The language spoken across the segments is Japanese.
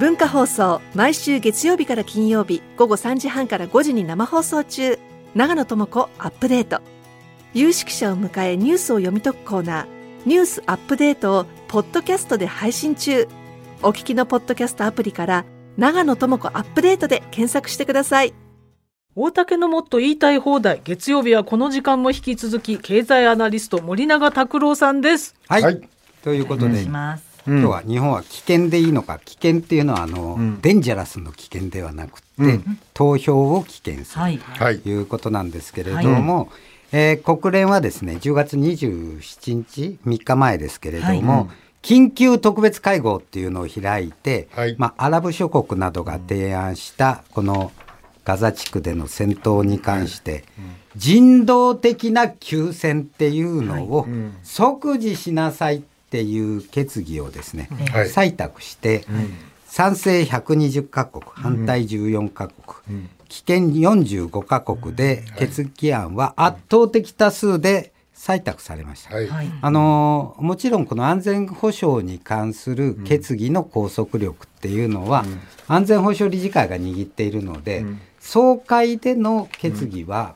文化放送毎週月曜日から金曜日午後3時半から5時に生放送中。長野智子アップデート。有識者を迎えニュースを読み解くコーナー。ニュースアップデートをポッドキャストで配信中。お聞きのポッドキャストアプリから長野智子アップデートで検索してください。大竹のもっと言いたい放題。月曜日はこの時間も引き続き経済アナリスト森永拓郎さんです。はい、はい。ということで、します。今日は日本は危険でいいのか危険っていうのはあの、デンジャラスの危険ではなくて、投票を危険する、はい。はい。ということなんですけれども、えー国連はですね10月27日3日前ですけれども、緊急特別会合っていうのを開いて、はい。まあ、アラブ諸国などが提案したこのガザ地区での戦闘に関して、人道的な休戦っていうのを即時しなさいっていう決議をですね、はい。採択して、賛成120カ国反対14カ国、棄権45カ国で決議案は圧倒的多数で採択されました。はい。はい。あのもちろんこの安全保障に関する決議の拘束力っていうのは、安全保障理事会が握っているので、総会での決議は、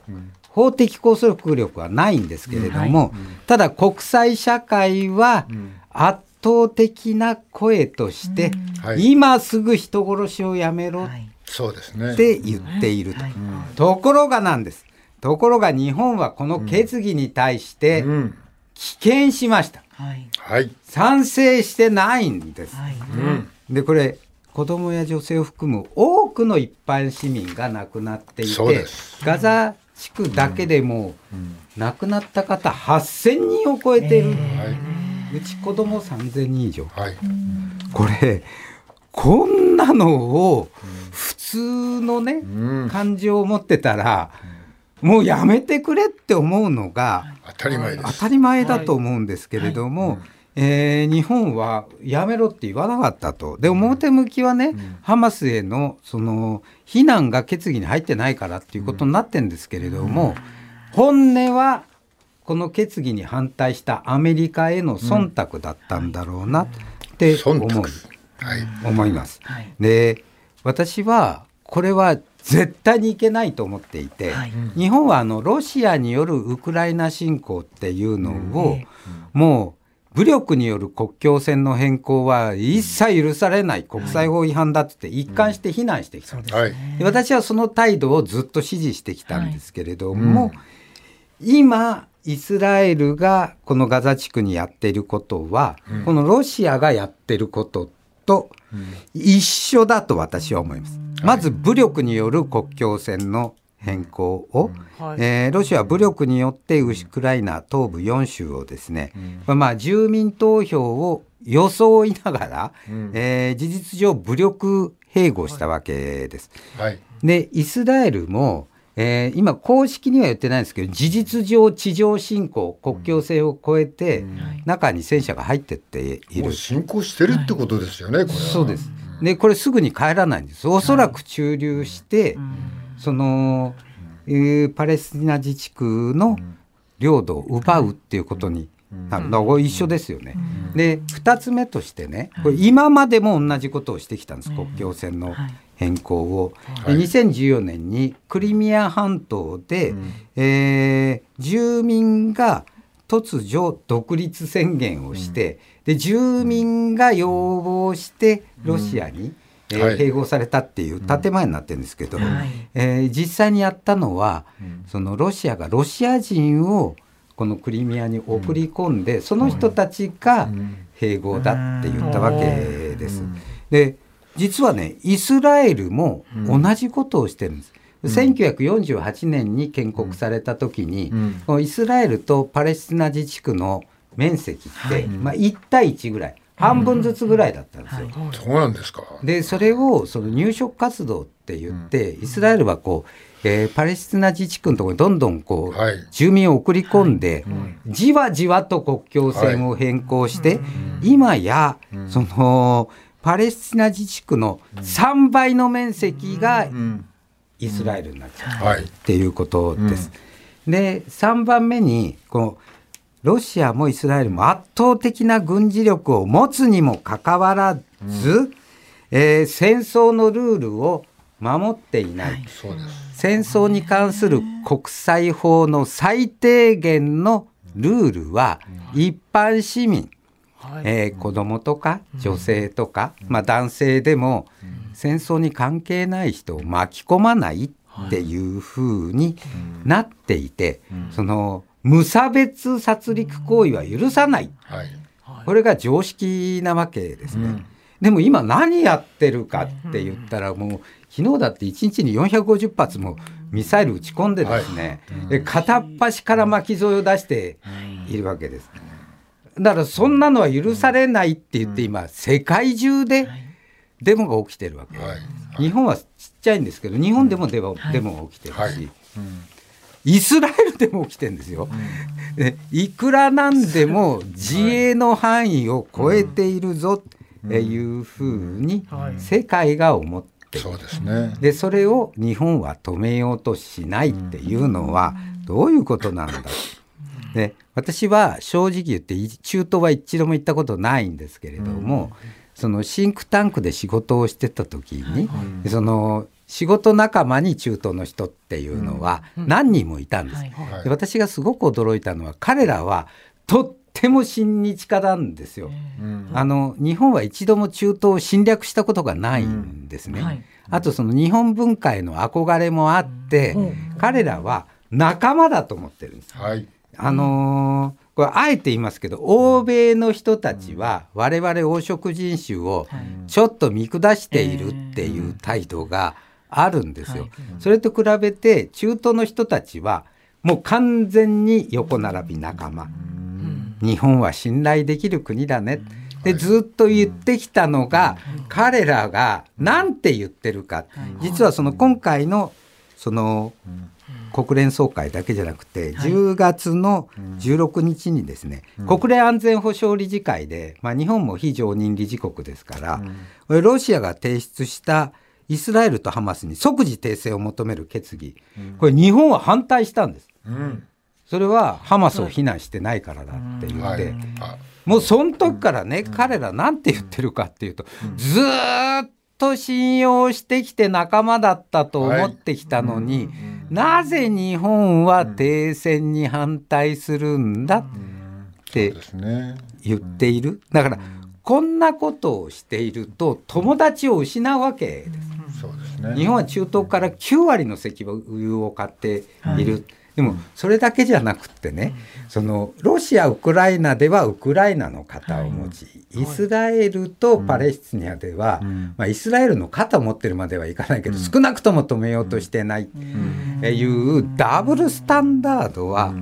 法的拘束力はないんですけれども、ただ国際社会は圧倒的な声として、はい今すぐ人殺しをやめろはい。そうですねって言っていると。はいところがなんです。ところが日本はこの決議に対してうん棄権しました。はい。はい賛成してないんです。はい。うんでこれ子供や女性を含む多くの一般市民が亡くなっていてガザ地区だけでも亡くなった方8,000人を超えている、はい。うち子供3,000人以上。はい。これこんなのを普通のね、うん。感情を持ってたらもうやめてくれって思うのが当たり前です。当たり前だと思うんですけれども、えー日本はやめろって言わなかったと。で表向きはね、ハマスへのその非難が決議に入ってないからっていうことになってるんですけれども、本音はこの決議に反対したアメリカへの忖度だったんだろうなって思う、はい思います。はい。で私はこれは絶対にいけないと思っていて、はい。日本はあのロシアによるウクライナ侵攻っていうのを、もう武力による国境線の変更は一切許されない国際法違反だって一貫して非難してきた。んです、はいで私はその態度をずっと支持してきたんですけれども、今イスラエルがこのガザ地区にやっていることは、このロシアがやってることと一緒だと私は思います。まず武力による国境線の変更を、はい。えーロシアは武力によってウクライナ東部4州をですね、まあ、住民投票を装いながら、えー事実上武力併合したわけです。はい。でイスラエルも、えー今公式には言ってないんですけど事実上地上侵攻国境線を越えて、中に戦車が入ってっている。もう進行してるってことですよねこれは。そうです。でこれすぐに帰らないんです。おそらく駐留して、その、えーパレスチナ自治区の領土を奪うっていうことになる。だからこれ一緒ですよね。で2つ目としてねこれ今までも同じことをしてきたんです、国境線の変更を。で2014年にクリミア半島で、えー住民が突如独立宣言をして、で住民が要望してロシアに、えーはい。併合されたっていう建前になってるんですけど、はい。えー実際にやったのは、そのロシアがロシア人をこのクリミアに送り込んで、その人たちが併合だって言ったわけです。で実はねイスラエルも同じことをしてるんです。1948年に建国された時に、このイスラエルとパレスチナ自治区の面積って、まあ、1対1ぐらい半分ずつぐらいだったんですよ。そうなんですか。でそれをその入植活動って言って、イスラエルはこう、えーパレスチナ自治区のところにどんどんこう、はい。住民を送り込んで、じわじわと国境線を変更して、今や、そのパレスチナ自治区の3倍の面積がイスラエルになっちゃう。はい。っていうことです。で3番目にこのロシアもイスラエルも圧倒的な軍事力を持つにもかかわらず、えー戦争のルールを守っていない、そうです。戦争に関する国際法の最低限のルールは一般市民、はい。えー子供とか女性とか、まあ、男性でも戦争に関係ない人を巻き込まないっていう風になっていて、その無差別殺戮行為は許さない。はい。これが常識なわけですね。でも今何やってるかって言ったらもう昨日だって1日に450発もミサイル撃ち込んでですね、で片っ端から巻き添えを出しているわけです。だからそんなのは許されないって言って今世界中でデモが起きてるわけ。はい。日本はちっちゃいんですけど日本でもデモ,、デモが起きてるし、はいイスラエルでも起きてるんですよ。でいくらなんでも自衛の範囲を超えているぞっていうふうにはい。世界が思ってる。そうですね。でそれを日本は止めようとしないっていうのはどういうことなんだ？で私は正直言ってい中東は一度も行ったことないんですけれども、そのシンクタンクで仕事をしてた時に、その仕事仲間に中東の人っていうのは何人もいたんです。で私がすごく驚いたのは彼らはとっても親日家なんですよ。うん。あの日本は一度も中東を侵略したことがないんですね。はい。あとその日本文化への憧れもあって、彼らは仲間だと思ってるんです。はい。あのーこれあえて言いますけど欧米の人たちは我々黄色人種をちょっと見下しているっていう態度があるんですよ。それと比べて中東の人たちはもう完全に横並び仲間。日本は信頼できる国だね。でずっと言ってきたのが彼らが何て言ってるか。実はその今回のその国連総会だけじゃなくて10月の16日にですね国連安全保障理事会でまあ日本も非常任理事国ですからロシアが提出したイスラエルとハマスに即時停戦を求める決議。これ日本は反対したんです。うん。それはハマスを非難してないからだって言って、はい。あもうその時からね、彼らなんて言ってるかっていうと、ずーっと信用してきて仲間だったと思ってきたのに、なぜ日本は停戦に反対するんだって。言っている。だから、こんなことをしていると友達を失うわけです。そうですね。日本は中東から9割の石油を買っている。でもそれだけじゃなくってね、そのロシア・ウクライナではウクライナの肩を持ち、イスラエルとパレスチナでは、まあ、イスラエルの肩を持ってるまではいかないけど、少なくとも止めようとしてないっていうダブルスタンダードは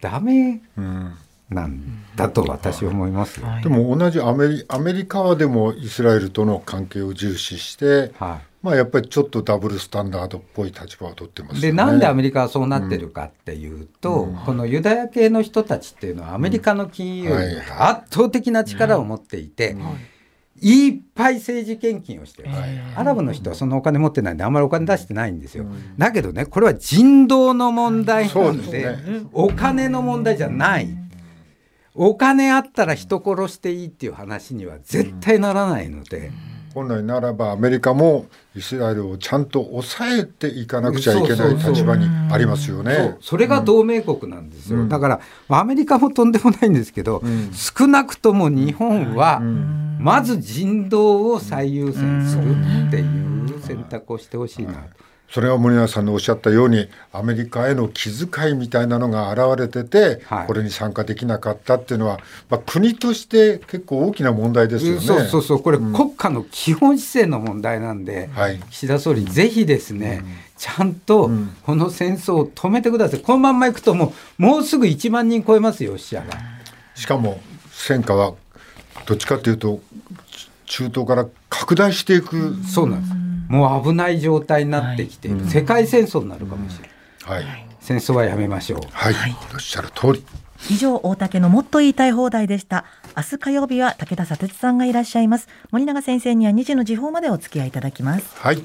ダメうん。なんだと私は思いますよ。でも同じアメリアメリカはでもイスラエルとの関係を重視して、はい。まあやっぱりちょっとダブルスタンダードっぽい立場を取ってますよね。でなんでアメリカはそうなってるかっていうと、このユダヤ系の人たちっていうのはアメリカの金融より圧倒的な力を持っていて、い。っぱい政治献金をしてる、アラブの人はそのお金持ってないんであんまりお金出してないんですよ、だけどねこれは人道の問題そうん。ですなでねお金の問題じゃないお金あったら人殺していいっていう話には絶対ならないので。本来ならばアメリカもイスラエルをちゃんと抑えていかなくちゃいけない立場にありますよね。それが同盟国なんですよ、だからアメリカもとんでもないんですけど、少なくとも日本はまず人道を最優先するっていう選択をしてほしいな、それは森永さんのおっしゃったようにアメリカへの気遣いみたいなのが現れてて、はい。これに参加できなかったっていうのは、まあ、国として結構大きな問題ですよね。そうそうそう。これ国家の基本姿勢の問題なんで、はい。岸田総理ぜひですね、ちゃんとこの戦争を止めてください。このまんまいくともうもうすぐ1万人超えますよ死者が。しかも戦火はどっちかというと中東から拡大していく、そうなんですもう危ない状態になってきている、世界戦争になるかもしれない、はい。戦争はやめましょう。はい、おっしゃる通り。以上大竹のもっと言いたい放題でした。明日火曜日は武田砂鉄さんがいらっしゃいます。森永先生には2時の時報までお付き合いいただきます。はい